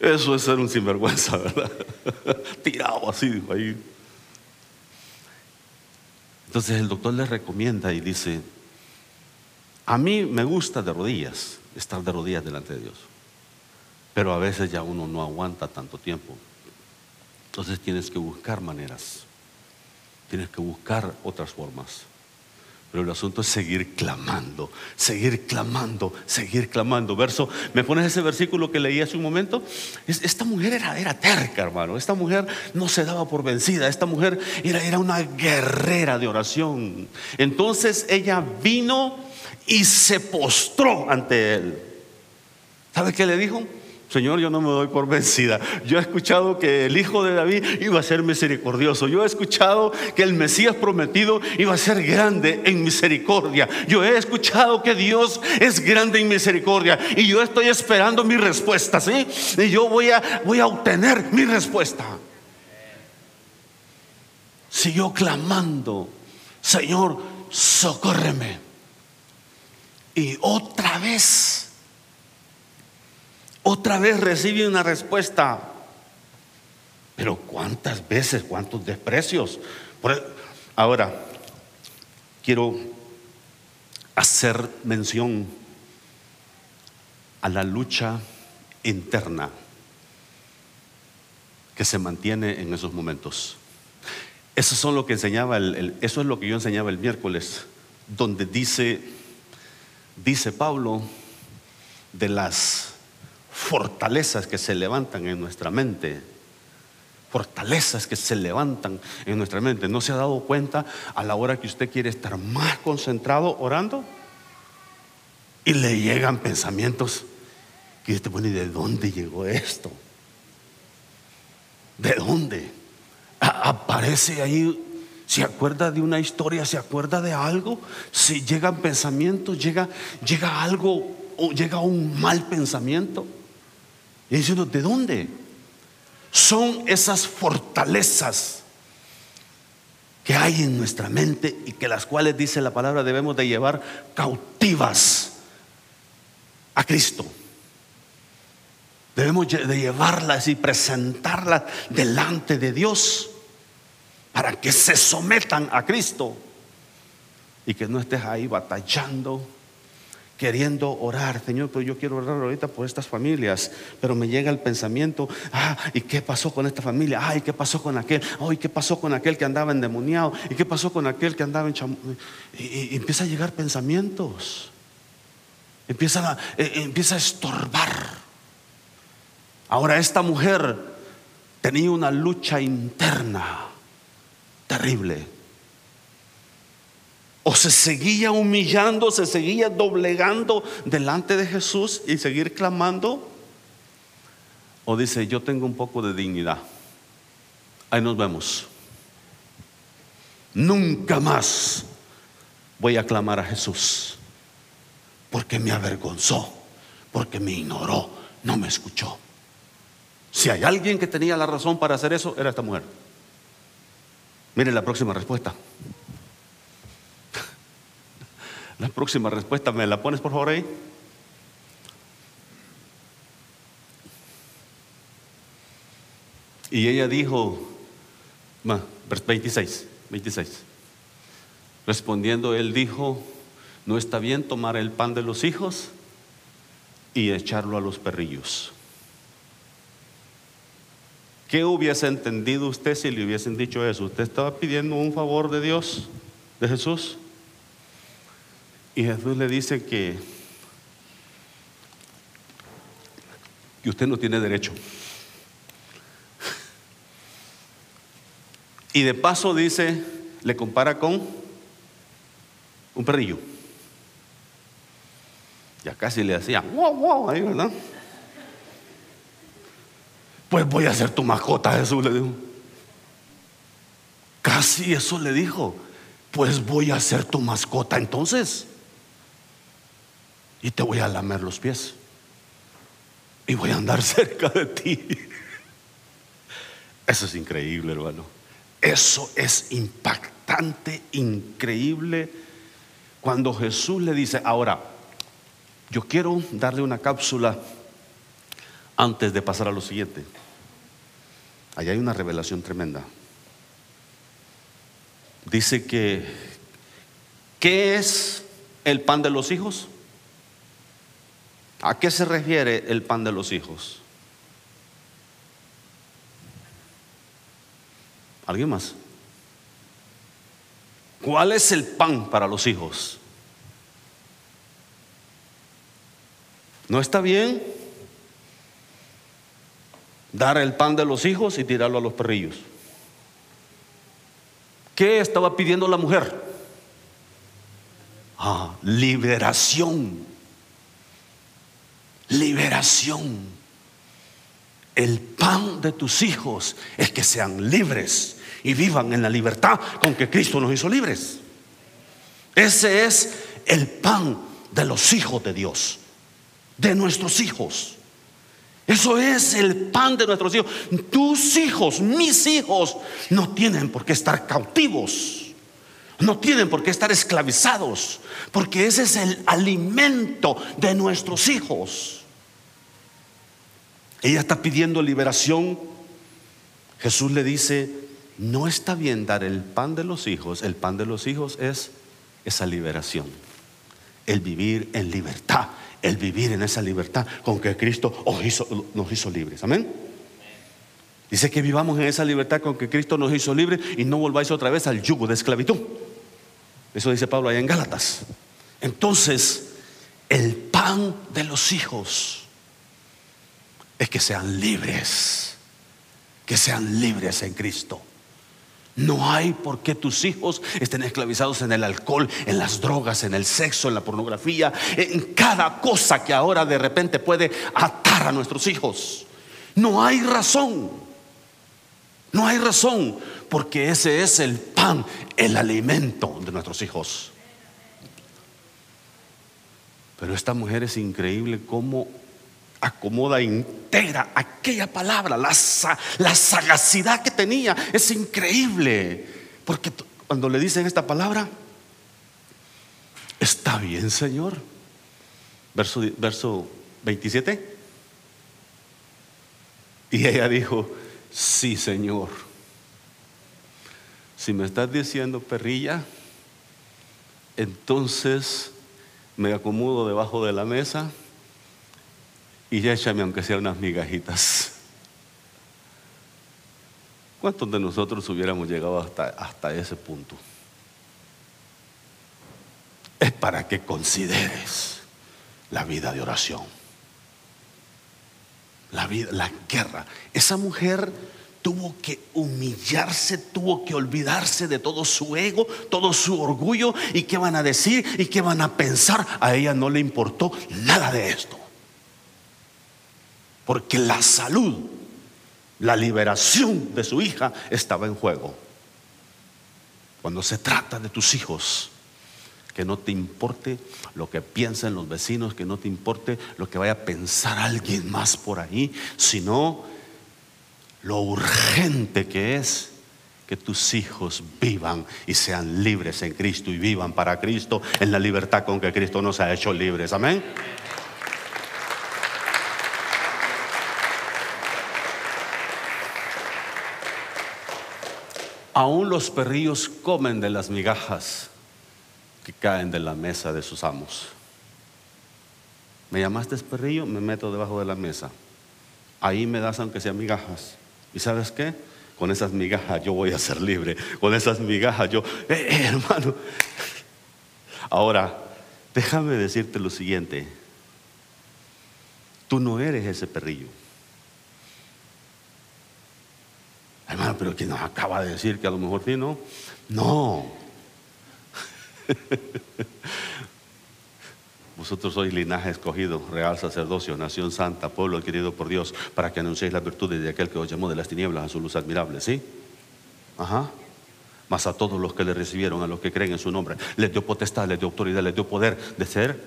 Eso es ser un sinvergüenza, ¿verdad? Tirado así, dijo ahí. Entonces el doctor le recomienda y dice, a mí me gusta de rodillas, estar de rodillas delante de Dios, pero a veces ya uno no aguanta tanto tiempo. Entonces tienes que buscar maneras, tienes que buscar otras formas. Pero el asunto es seguir clamando, seguir clamando, seguir clamando. Verso, ¿me pones ese versículo que leí hace un momento? esta mujer era, era terca, hermano. Esta mujer no se daba por vencida. Esta mujer era, era una guerrera de oración. Entonces ella vino y se postró ante él. ¿Sabe qué le dijo? Señor, yo no me doy por vencida. Yo he escuchado que el hijo de David iba a ser misericordioso. Yo he escuchado que el Mesías prometido iba a ser grande en misericordia. Yo he escuchado que Dios es grande en misericordia. Y yo estoy esperando mi respuesta, ¿sí? Y yo voy a, voy a obtener mi respuesta. Siguió clamando, Señor, socórreme. Y otra vez otra vez recibe una respuesta. Pero ¿cuántas veces? ¿Cuántos desprecios? E, ahora, quiero hacer mención a la lucha interna que se mantiene en esos momentos. Eso, son lo que enseñaba el, eso es lo que yo enseñaba el miércoles, donde dice, dice Pablo de las fortalezas que se levantan en nuestra mente. Fortalezas que se levantan en nuestra mente. ¿No se ha dado cuenta a la hora que usted quiere estar más concentrado orando? Y le llegan pensamientos que usted pone, ¿de dónde llegó esto? ¿De dónde? aparece ahí se acuerda de una historia, se acuerda de algo, si llegan pensamientos, llega, llega algo, o llega un mal pensamiento. Y diciendo, ¿de dónde? Son esas fortalezas que hay en nuestra mente y que las cuales dice la palabra debemos de llevar cautivas a Cristo. Debemos de llevarlas y presentarlas delante de Dios para que se sometan a Cristo y que no estés ahí batallando queriendo orar, Señor, pero yo quiero orar ahorita por estas familias, pero me llega el pensamiento, ah, ¿y qué pasó con esta familia? Ay, ¿qué pasó con aquel? Ay, ¿qué pasó con aquel que andaba endemoniado? ¿Y qué pasó con aquel que andaba en Y, empieza a llegar pensamientos, empieza a, eh, empieza a estorbar. Ahora esta mujer tenía una lucha interna terrible o se seguía humillando, se seguía doblegando delante de Jesús y seguir clamando. O dice, yo tengo un poco de dignidad. Ahí nos vemos. Nunca más voy a clamar a Jesús. Porque me avergonzó, porque me ignoró, no me escuchó. Si hay alguien que tenía la razón para hacer eso, era esta mujer. Mire la próxima respuesta. La próxima respuesta, ¿me la pones por favor ahí? Y ella dijo, 26, 26. Respondiendo, él dijo, no está bien tomar el pan de los hijos y echarlo a los perrillos. ¿Qué hubiese entendido usted si le hubiesen dicho eso? ¿Usted estaba pidiendo un favor de Dios, de Jesús? Y Jesús le dice que, que usted no tiene derecho. Y de paso dice, le compara con un perrillo. Ya casi le hacía, wow, wow, ahí, ¿verdad? Pues voy a ser tu mascota, Jesús le dijo. Casi eso le dijo. Pues voy a ser tu mascota entonces y te voy a lamer los pies y voy a andar cerca de ti. Eso es increíble, hermano. Eso es impactante, increíble. Cuando Jesús le dice, ahora, yo quiero darle una cápsula antes de pasar a lo siguiente. Allá hay una revelación tremenda. Dice que, ¿qué es el pan de los hijos? ¿A qué se refiere el pan de los hijos? ¿Alguien más? ¿Cuál es el pan para los hijos? ¿No está bien dar el pan de los hijos y tirarlo a los perrillos? ¿Qué estaba pidiendo la mujer? Ah, liberación liberación. El pan de tus hijos es que sean libres y vivan en la libertad con que Cristo nos hizo libres. Ese es el pan de los hijos de Dios, de nuestros hijos. Eso es el pan de nuestros hijos. Tus hijos, mis hijos, no tienen por qué estar cautivos. No tienen por qué estar esclavizados. Porque ese es el alimento de nuestros hijos. Ella está pidiendo liberación. Jesús le dice, no está bien dar el pan de los hijos. El pan de los hijos es esa liberación. El vivir en libertad. El vivir en esa libertad con que Cristo nos hizo libres. Amén. Dice que vivamos en esa libertad con que Cristo nos hizo libres y no volváis otra vez al yugo de esclavitud. Eso dice Pablo allá en Gálatas. Entonces, el pan de los hijos es que sean libres, que sean libres en Cristo. No hay por qué tus hijos estén esclavizados en el alcohol, en las drogas, en el sexo, en la pornografía, en cada cosa que ahora de repente puede atar a nuestros hijos. No hay razón. No hay razón, porque ese es el pan, el alimento de nuestros hijos. Pero esta mujer es increíble cómo acomoda integra aquella palabra, la, la sagacidad que tenía, es increíble. Porque cuando le dicen esta palabra, está bien, Señor. Verso, verso 27. Y ella dijo, sí, Señor. Si me estás diciendo perrilla, entonces me acomodo debajo de la mesa y ya échame aunque sea unas migajitas. ¿Cuántos de nosotros hubiéramos llegado hasta, ese punto? Es para que consideres la vida de oración. La guerra. Esa mujer tuvo que humillarse, tuvo que olvidarse de todo su ego, todo su orgullo y qué van a decir y qué van a pensar. A ella no le importó nada de esto. Porque la salud, la liberación de su hija estaba en juego. Cuando se trata de tus hijos, que no te importe lo que piensen los vecinos, que no te importe lo que vaya a pensar alguien más por ahí, sino lo urgente que es que tus hijos vivan y sean libres en Cristo y vivan para Cristo en la libertad con que Cristo nos ha hecho libres. Amén. Aún los perrillos comen de las migajas que caen de la mesa de sus amos. ¿Me llamaste perrillo? Me meto debajo de la mesa. Ahí me das aunque sean migajas. ¿Y sabes qué? Con esas migajas yo voy a ser libre. Con esas migajas yo, eh, eh, hermano. Ahora, déjame decirte lo siguiente. Tú no eres ese perrillo. Pero quien nos acaba de decir que a lo mejor sí, ¿no? No. Vosotros sois linaje escogido, real sacerdocio, nación santa, pueblo adquirido por Dios, para que anunciéis las virtudes de aquel que os llamó de las tinieblas a su luz admirable, ¿sí? Ajá. Mas a todos los que le recibieron, a los que creen en su nombre, les dio potestad, les dio autoridad, les dio poder de ser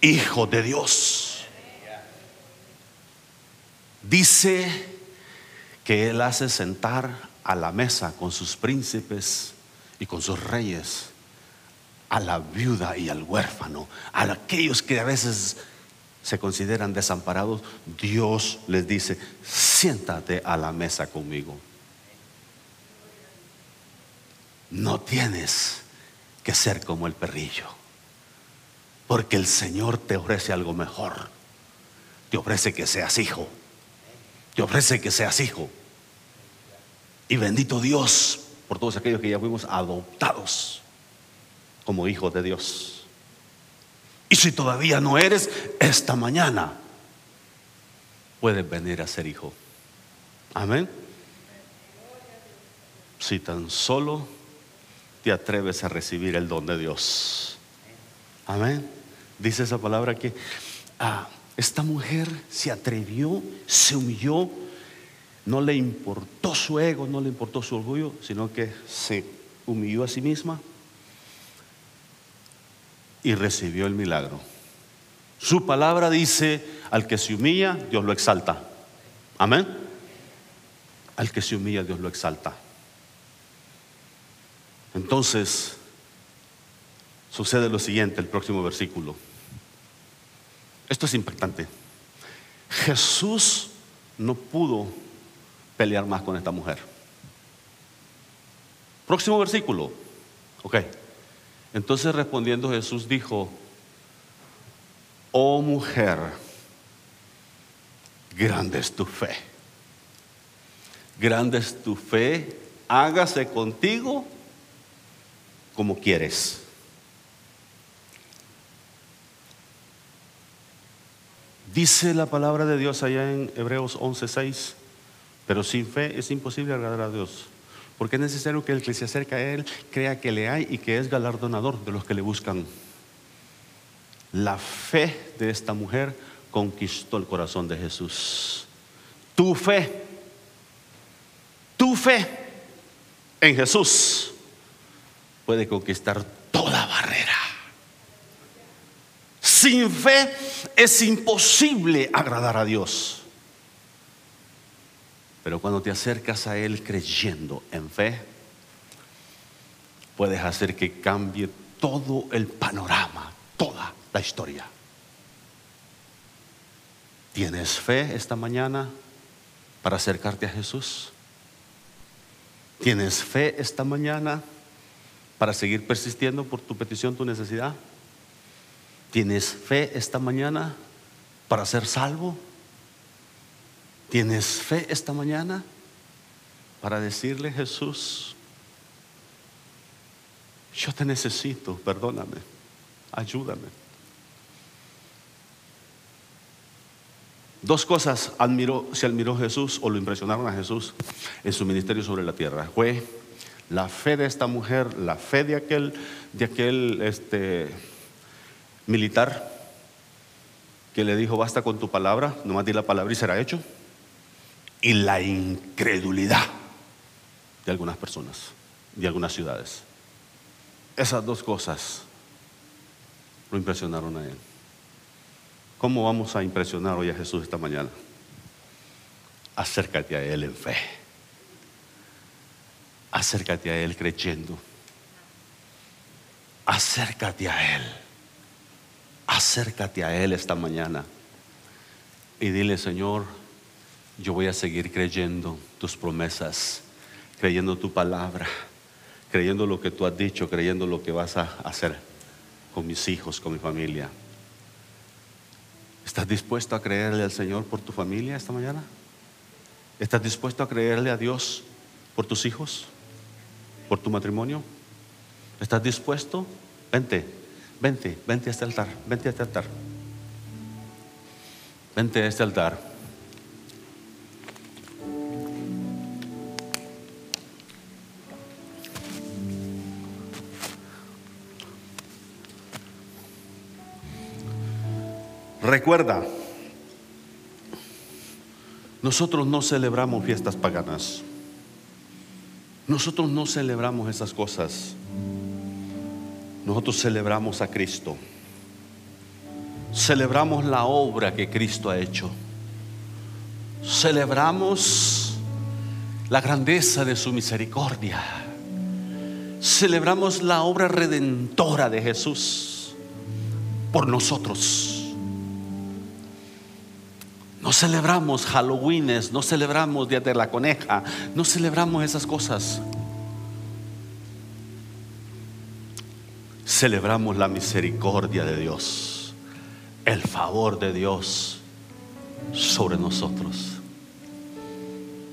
hijo de Dios. Dice que Él hace sentar a la mesa con sus príncipes y con sus reyes, a la viuda y al huérfano, a aquellos que a veces se consideran desamparados, Dios les dice, siéntate a la mesa conmigo. No tienes que ser como el perrillo, porque el Señor te ofrece algo mejor, te ofrece que seas hijo te ofrece que seas hijo. Y bendito Dios por todos aquellos que ya fuimos adoptados como hijos de Dios. Y si todavía no eres, esta mañana puedes venir a ser hijo. Amén. Si tan solo te atreves a recibir el don de Dios. Amén. Dice esa palabra aquí. Ah, Esta mujer se atrevió, se humilló, no le importó su ego, no le importó su orgullo, sino que se humilló a sí misma y recibió el milagro. Su palabra dice, al que se humilla, Dios lo exalta. Amén. Al que se humilla, Dios lo exalta. Entonces, sucede lo siguiente, el próximo versículo. Esto es impactante. Jesús no pudo pelear más con esta mujer. Próximo versículo. Ok. Entonces respondiendo Jesús dijo, oh mujer, grande es tu fe. Grande es tu fe, hágase contigo como quieres. Dice la palabra de Dios allá en Hebreos 11:6, pero sin fe es imposible agradar a Dios, porque es necesario que el que se acerca a Él crea que le hay y que es galardonador de los que le buscan. La fe de esta mujer conquistó el corazón de Jesús. Tu fe, tu fe en Jesús puede conquistar toda barrera. Sin fe es imposible agradar a Dios. Pero cuando te acercas a Él creyendo en fe, puedes hacer que cambie todo el panorama, toda la historia. ¿Tienes fe esta mañana para acercarte a Jesús? ¿Tienes fe esta mañana para seguir persistiendo por tu petición, tu necesidad? ¿Tienes fe esta mañana para ser salvo? ¿Tienes fe esta mañana para decirle, Jesús, yo te necesito, perdóname, ayúdame? Dos cosas admiró, se admiró Jesús o lo impresionaron a Jesús en su ministerio sobre la tierra. Fue la fe de esta mujer, la fe de aquel, de aquel este, militar que le dijo, basta con tu palabra, nomás di la palabra y será hecho. Y la incredulidad de algunas personas, de algunas ciudades. Esas dos cosas lo impresionaron a él. ¿Cómo vamos a impresionar hoy a Jesús esta mañana? Acércate a Él en fe. Acércate a Él creyendo. Acércate a Él. Acércate a Él esta mañana y dile, Señor, yo voy a seguir creyendo tus promesas, creyendo tu palabra, creyendo lo que tú has dicho, creyendo lo que vas a hacer con mis hijos, con mi familia. ¿Estás dispuesto a creerle al Señor por tu familia esta mañana? ¿Estás dispuesto a creerle a Dios por tus hijos? ¿Por tu matrimonio? ¿Estás dispuesto? Vente, vente, vente a este altar, vente a este altar. Vente a este altar. Recuerda, nosotros no celebramos fiestas paganas. Nosotros no celebramos esas cosas. Nosotros celebramos a Cristo. Celebramos la obra que Cristo ha hecho. Celebramos la grandeza de su misericordia. Celebramos la obra redentora de Jesús por nosotros. No celebramos Halloweenes, no celebramos Día de la Coneja, no celebramos esas cosas. Celebramos la misericordia de Dios, el favor de Dios sobre nosotros.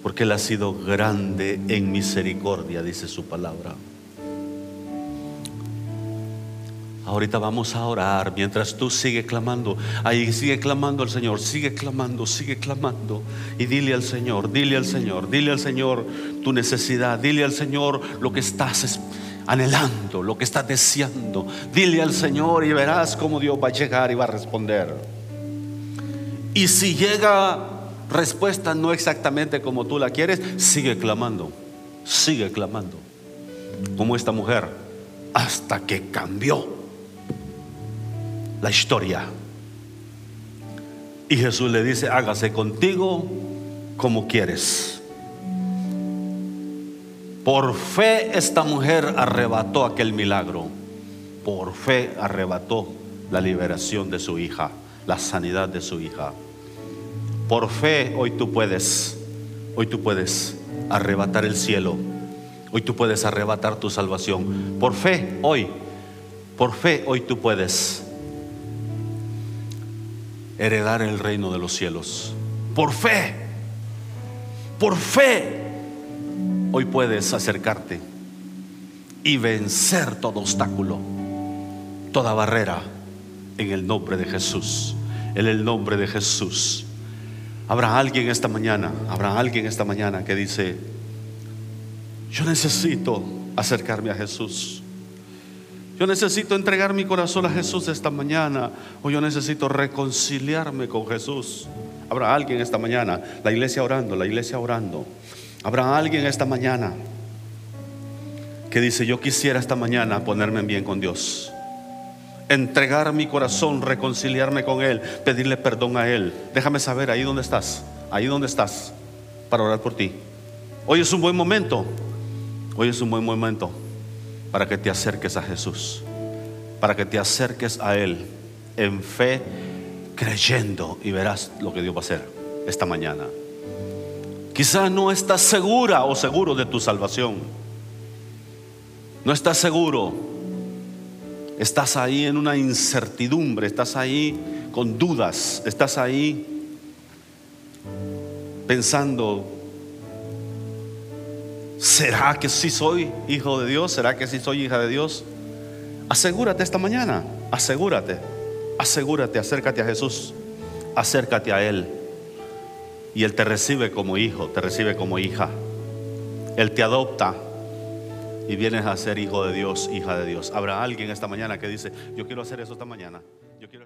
Porque Él ha sido grande en misericordia, dice su palabra. Ahorita vamos a orar mientras tú sigues clamando. Ahí sigue clamando al Señor, sigue clamando, sigue clamando. Y dile al Señor, dile al Señor, dile al Señor tu necesidad, dile al Señor lo que estás anhelando, lo que estás deseando. Dile al Señor y verás cómo Dios va a llegar y va a responder. Y si llega respuesta no exactamente como tú la quieres, sigue clamando, sigue clamando. Como esta mujer, hasta que cambió la historia. Y Jesús le dice, hágase contigo como quieres. Por fe esta mujer arrebató aquel milagro. Por fe arrebató la liberación de su hija, la sanidad de su hija. Por fe hoy tú puedes, hoy tú puedes arrebatar el cielo. Hoy tú puedes arrebatar tu salvación. Por fe hoy, por fe hoy tú puedes heredar el reino de los cielos. Por fe, por fe, hoy puedes acercarte y vencer todo obstáculo, toda barrera en el nombre de Jesús. En el nombre de Jesús. Habrá alguien esta mañana, habrá alguien esta mañana que dice, yo necesito acercarme a Jesús. Yo necesito entregar mi corazón a Jesús esta mañana o yo necesito reconciliarme con Jesús. Habrá alguien esta mañana, la iglesia orando, la iglesia orando. Habrá alguien esta mañana que dice, yo quisiera esta mañana ponerme en bien con Dios. Entregar mi corazón, reconciliarme con Él, pedirle perdón a Él. Déjame saber ahí donde estás, ahí donde estás, para orar por ti. Hoy es un buen momento, hoy es un buen momento para que te acerques a Jesús, para que te acerques a Él en fe, creyendo y verás lo que Dios va a hacer esta mañana. Quizás no estás segura o seguro de tu salvación. No estás seguro. Estás ahí en una incertidumbre, estás ahí con dudas, estás ahí pensando, ¿Será que sí soy hijo de Dios? ¿Será que sí soy hija de Dios? Asegúrate esta mañana, asegúrate, asegúrate, acércate a Jesús, acércate a Él. Y Él te recibe como hijo, te recibe como hija. Él te adopta y vienes a ser hijo de Dios, hija de Dios. Habrá alguien esta mañana que dice, yo quiero hacer eso esta mañana. Yo quiero